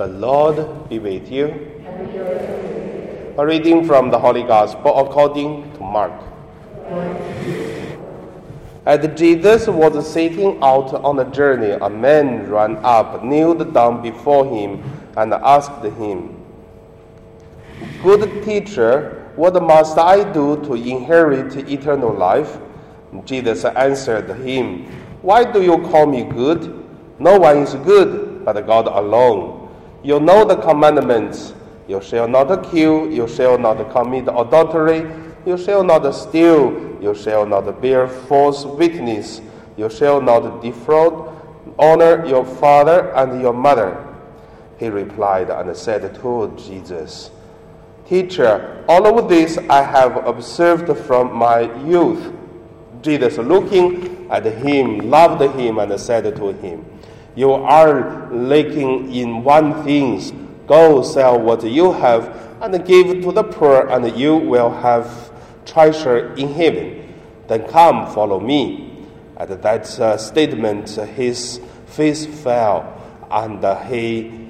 The Lord be with you. A reading from the Holy Gospel according to Mark. As Jesus was setting out on a journey, a man ran up, kneeled down before him, and asked him, Good teacher, what must I do to inherit eternal life? Jesus answered him, Why do you call me good? No one is good but God alone. You know the commandments. You shall not kill, you shall not commit adultery, you shall not steal, you shall not bear false witness, you shall not defraud, honor your father and your mother. He replied and said to Jesus, Teacher, all of this I have observed from my youth. Jesus, looking at him, loved him and said to him, You are lacking in one thing. Go sell what you have and give to the poor, and you will have treasure in heaven. Then come, follow me. At that uh, statement, his face fell, and he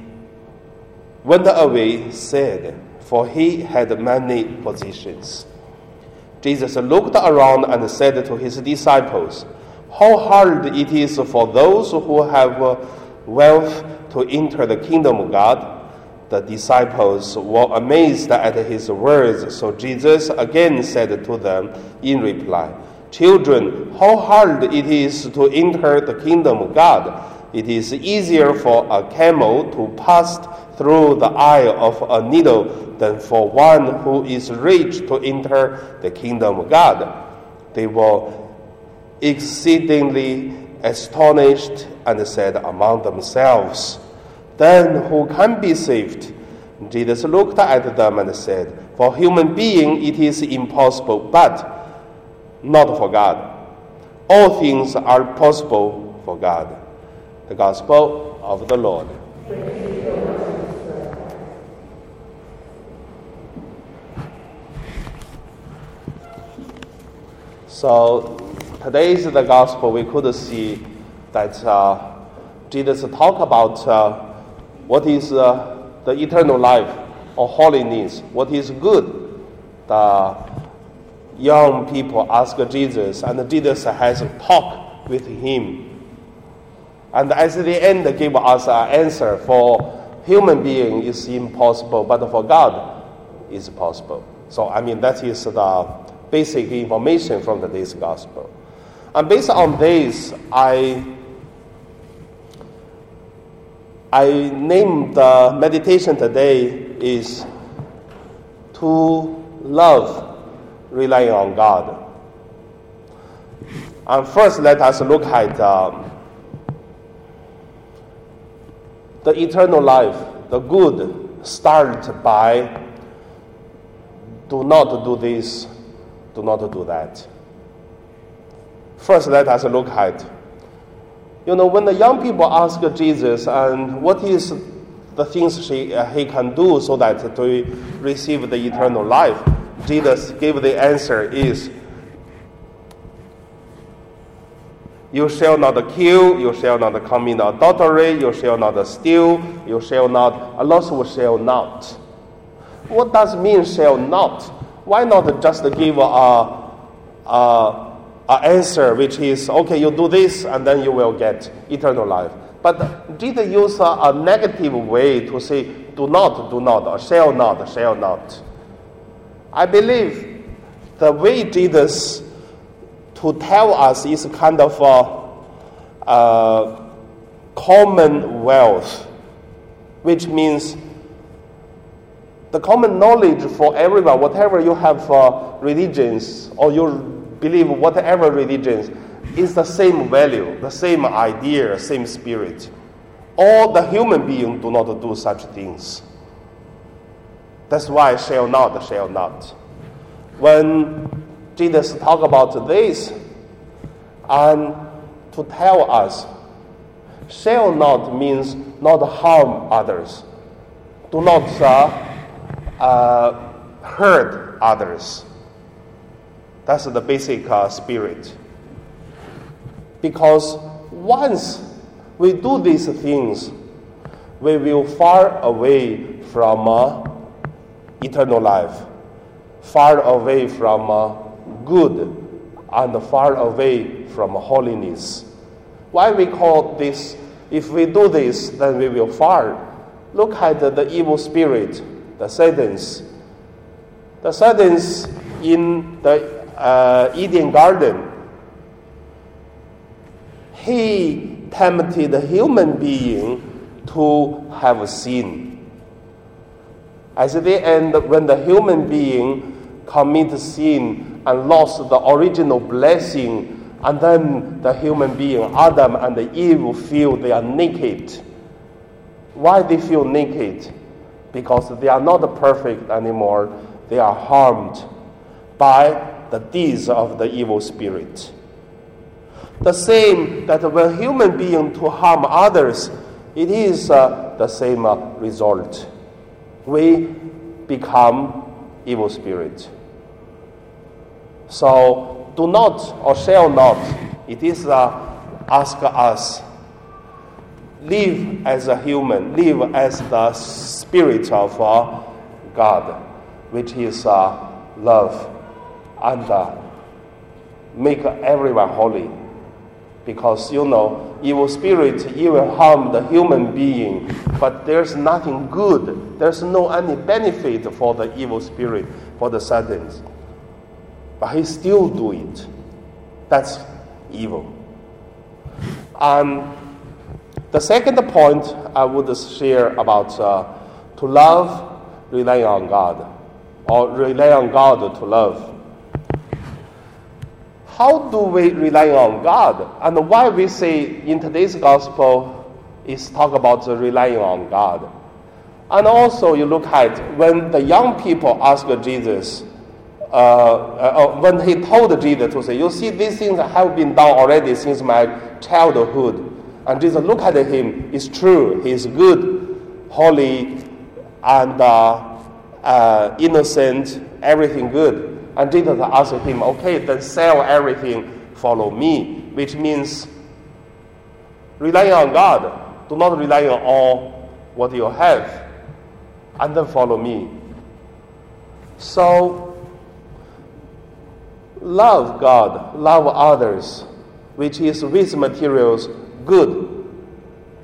went away sad, for he had many possessions. Jesus looked around and said to his disciples, How hard it is for those who have uh, wealth to enter the kingdom of God. The disciples were amazed at his words, so Jesus again said to them in reply, Children, how hard it is to enter the kingdom of God. It is easier for a camel to pass through the eye of a needle than for one who is rich to enter the kingdom of God. They were exceedingly astonished and said among themselves, Then who can be saved? Jesus looked at them and said, For human being it is impossible, but not for God. All things are possible for God. The Gospel of the Lord. So today is the gospel. We could see that uh, Jesus talk about uh, what is uh, the eternal life or holiness, what is good. The young people ask Jesus, and Jesus has talked with him. And at the end, give us an answer. For human being is impossible, but for God is possible. So I mean that is the basic information from today's gospel. And based on this, I I named the meditation today is to love relying on God. And first, let us look at um, the eternal life, the good, start by do not do this, do not do that. First, let us look at, you know, when the young people ask Jesus, and what is the things she, uh, he can do so that to receive the eternal life, Jesus gave the answer is, you shall not kill, you shall not commit adultery, you shall not steal, you shall not, also shall not. What does mean shall not? Why not just give a, a, answer which is, okay, you do this and then you will get eternal life. But Jesus use a, a negative way to say, do not, do not, or shall not, shall not. I believe the way Jesus to tell us is kind of a, a commonwealth, which means the common knowledge for everyone, whatever you have for religions or you believe whatever religions, is the same value, the same idea, same spirit. All the human beings do not do such things. That's why shall not, shall not. When Jesus talk about this, and to tell us, shall not means not harm others. Do not uh, uh, hurt others. That's the basic uh, spirit. Because once we do these things, we will far away from uh, eternal life, far away from uh, good, and far away from holiness. Why we call this? If we do this, then we will far. Look at the, the evil spirit, the Satan's. The Satan's in the uh, Eden garden. He tempted the human being to have sin. At the end, when the human being commit sin and lost the original blessing, and then the human being, Adam and Eve, feel they are naked. Why they feel naked? Because they are not perfect anymore. They are harmed by the deeds of the evil spirit. The same that when human being to harm others, it is uh, the same uh, result. We become evil spirit. So do not or shall not. It is uh, ask us live as a human, live as the spirit of uh, God, which is uh, love, and uh, make everyone holy. Because you know evil spirit even harm the human being but there's nothing good. There's no any benefit for the evil spirit for the satans but he still do it. That's evil. And the second point i would share about uh, to love rely on god. Or rely on god to love how do we rely on God? And why we say in today's gospel is talk about relying on God. And also you look at when the young people ask Jesus, uh, uh, when he told Jesus to say, you see these things have been done already since my childhood. And Jesus look at him, it's true, he's good, holy, and uh, uh innocent, everything good. And Jesus asked him, okay, then sell everything, follow me, which means rely on God. Do not rely on all what you have, and then follow me. So, love God, love others, which is with materials good,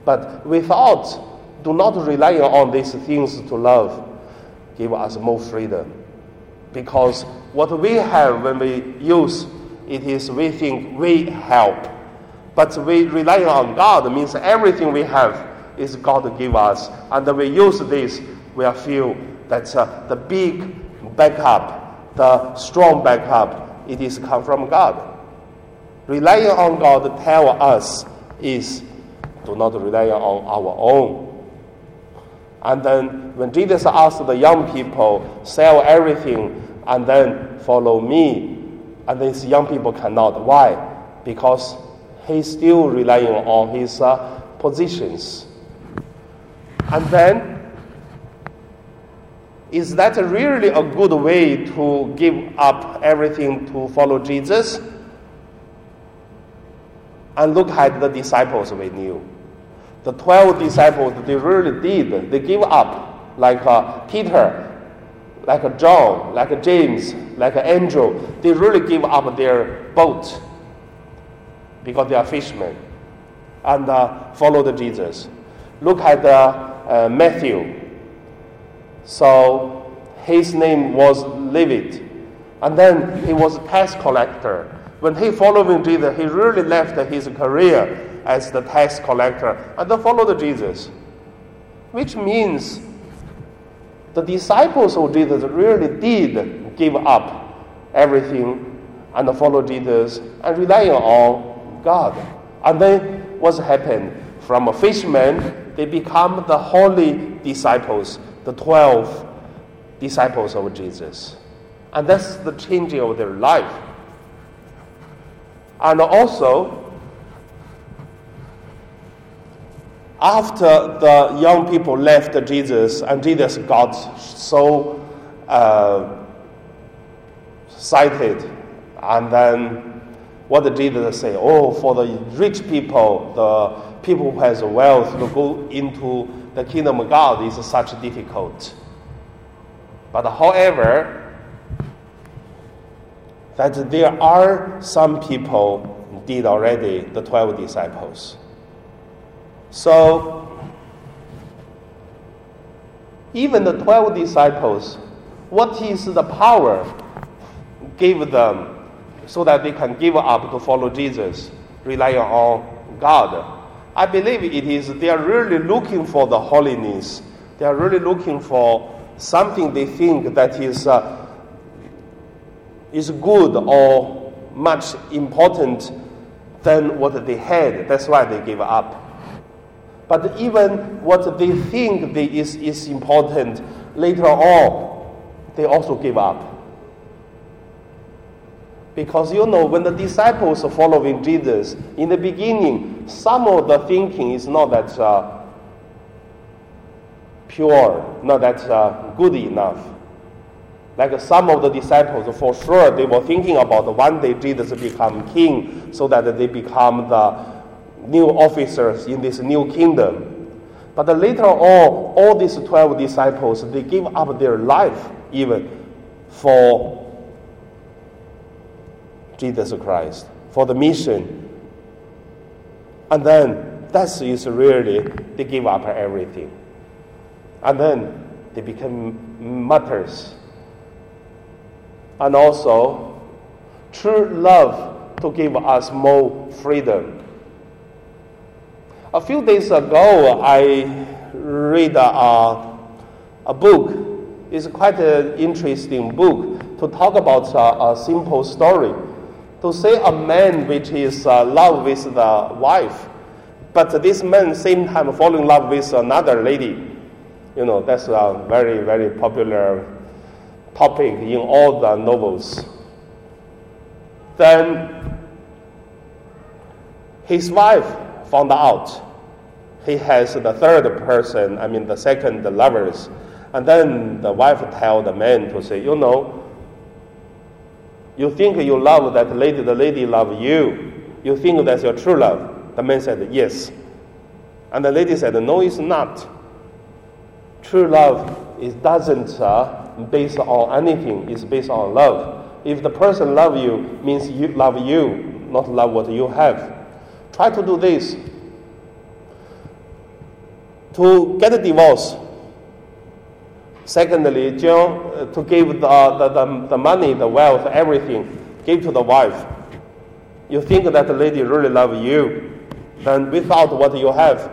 but without, do not rely on these things to love, give us more freedom. Because what we have when we use it is we think we help. But we rely on God means everything we have is God to give us. And we use this, we feel that uh, the big backup, the strong backup, it is come from God. Relying on God tell us is do not rely on our own. And then when Jesus asked the young people, sell everything and then follow me. And these young people cannot. Why? Because he's still relying on his uh, positions. And then, is that really a good way to give up everything to follow Jesus? And look at the disciples we knew. The 12 disciples, they really did. They give up, like uh, Peter like John, like James, like an Andrew, they really give up their boat because they are fishermen and uh, followed Jesus. Look at uh, Matthew. So his name was Levi, and then he was a tax collector. When he followed Jesus, he really left his career as the tax collector and followed Jesus, which means the disciples of Jesus really did give up everything and follow Jesus and rely on God. And then what happened? From a fisherman, they become the holy disciples, the 12 disciples of Jesus. And that's the changing of their life. And also, after the young people left Jesus and Jesus got so uh, excited, and then what did Jesus say? Oh, for the rich people, the people who has wealth to go into the kingdom of God is such difficult. But however, that there are some people did already the 12 disciples. So, even the 12 disciples, what is the power give them so that they can give up to follow Jesus, relying on God? I believe it is they are really looking for the holiness. They are really looking for something they think that is, uh, is good or much important than what they had. That's why they gave up. But even what they think they is, is important, later on, they also give up. Because you know, when the disciples are following Jesus, in the beginning, some of the thinking is not that uh, pure, not that uh, good enough. Like some of the disciples, for sure, they were thinking about one day Jesus become king so that they become the new officers in this new kingdom. But later on, all these 12 disciples, they give up their life even for Jesus Christ, for the mission. And then that is really, they give up everything. And then they become martyrs. And also, true love to give us more freedom. A few days ago, I read a, a book. It's quite an interesting book to talk about a, a simple story. To say a man which is uh, love with the wife, but this man same time fall in love with another lady. You know, that's a very, very popular topic in all the novels. Then his wife found out he has the third person, I mean the second lovers. And then the wife tell the man to say, you know, you think you love that lady, the lady love you. You think that's your true love. The man said, yes. And the lady said, no, it's not. True love is doesn't uh, based on anything. It's based on love. If the person love you, means you love you, not love what you have. Try to do this. To get a divorce. Secondly, John, uh, to give the, the, the, the money, the wealth, everything, give to the wife. You think that the lady really love you, then without what you have,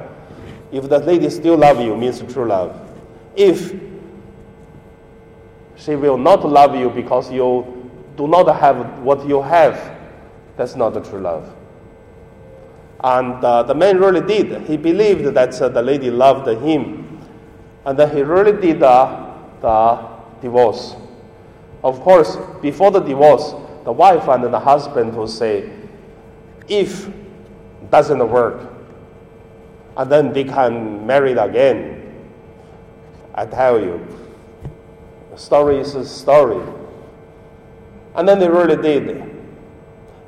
if the lady still love you, means true love. If she will not love you because you do not have what you have. That's not the true love. And uh, the man really did. He believed that uh, the lady loved him. And then he really did uh, the divorce. Of course, before the divorce, the wife and the husband will say, if doesn't work, and then they can marry again. I tell you, The story is a story. And then they really did.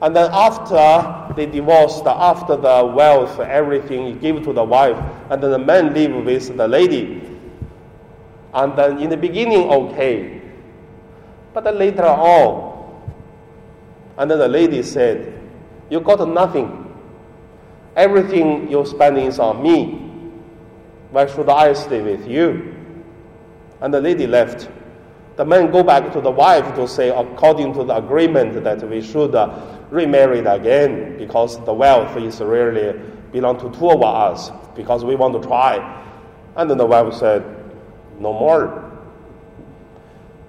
And then after they divorced, after the wealth, everything he gave to the wife, and then the man lived with the lady. And then in the beginning, okay. But then later on, and then the lady said, You got nothing. Everything you're spending is on me. Why should I stay with you? And the lady left the man go back to the wife to say, according to the agreement, that we should uh, remarry again because the wealth is really belong to two of us because we want to try. And then the wife said, no more.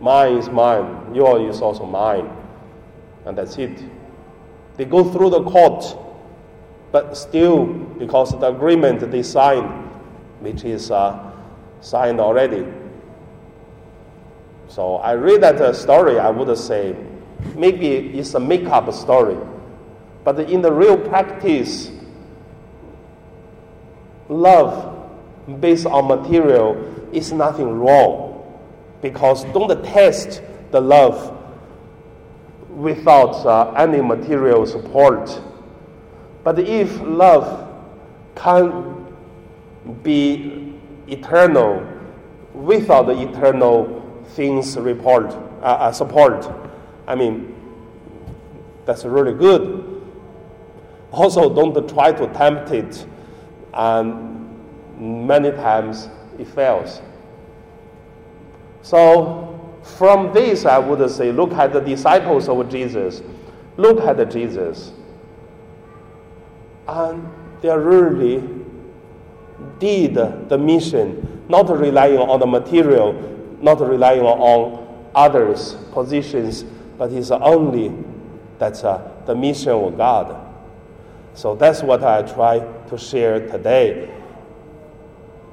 Mine is mine. Yours is also mine. And that's it. They go through the court, but still, because the agreement they signed, which is uh, signed already, so I read that uh, story, I would say maybe it's a make-up story, but in the real practice, love based on material is nothing wrong, because don't test the love without uh, any material support. But if love can be eternal without the eternal things report uh, uh, support. I mean, that's really good. Also, don't try to tempt it, and many times it fails. So, from this, I would say, look at the disciples of Jesus. Look at Jesus. And they really did the mission, not relying on the material, not relying on others' positions, but it's only that's uh, the mission of God. So that's what I try to share today.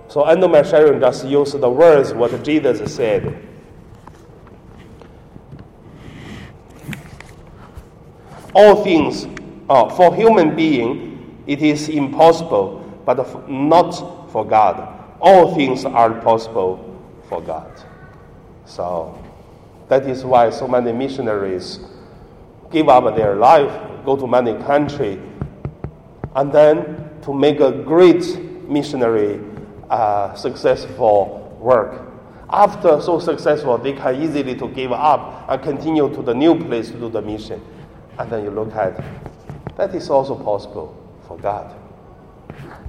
So end of my sharing, just use the words what Jesus said. All things, uh, for human being, it is impossible, but not for God. All things are possible for God. So that is why so many missionaries give up their life, go to many countries, and then to make a great missionary uh, successful work. After so successful, they can easily to give up and continue to the new place to do the mission. And then you look at that is also possible for God.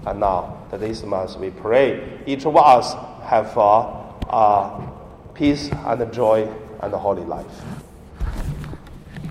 And now, this month we pray each of us have uh, uh, peace and joy and a holy life.